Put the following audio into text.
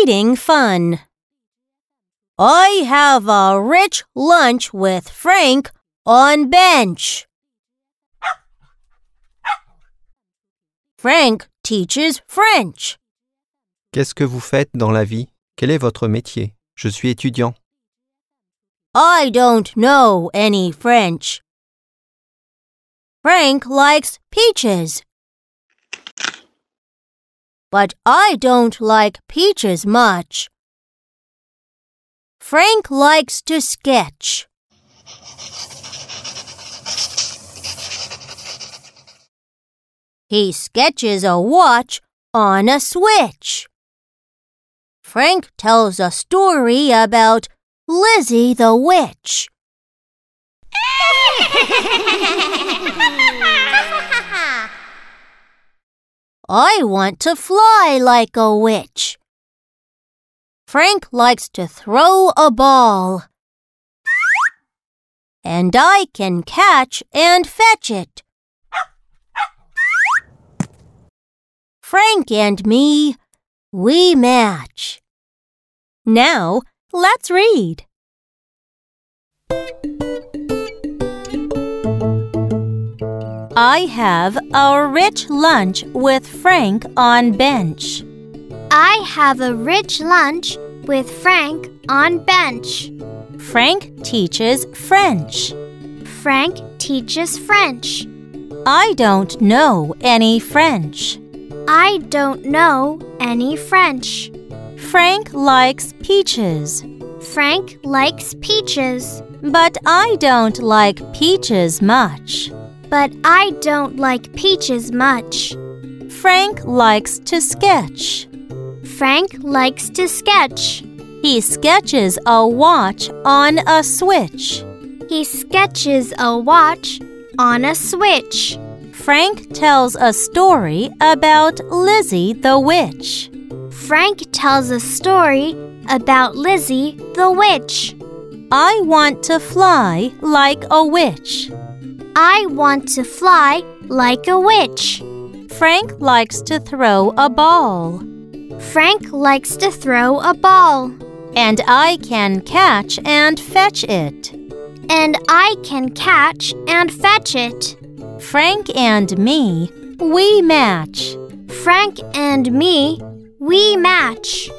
reading fun. I have a rich lunch with Frank on bench. Frank teaches French. Qu'est-ce que vous faites dans la vie Quel est votre métier Je suis étudiant. I don't know any French. Frank likes peaches. But I don't like peaches much. Frank likes to sketch. He sketches a watch on a switch. Frank tells a story about Lizzie the witch. I want to fly like a witch. Frank likes to throw a ball. And I can catch and fetch it. Frank and me, we match. Now, let's read. I have a rich lunch with Frank on bench. I have a rich lunch with Frank on bench. Frank teaches French. Frank teaches French. I don't know any French. I don't know any French. Frank likes peaches. Frank likes peaches. But I don't like peaches much. But I don't like peaches much. Frank likes to sketch. Frank likes to sketch. He sketches a watch on a switch. He sketches a watch on a switch. Frank tells a story about Lizzie the witch. Frank tells a story about Lizzie the witch. I want to fly like a witch. I want to fly like a witch. Frank likes to throw a ball. Frank likes to throw a ball. And I can catch and fetch it. And I can catch and fetch it. Frank and me, we match. Frank and me, we match.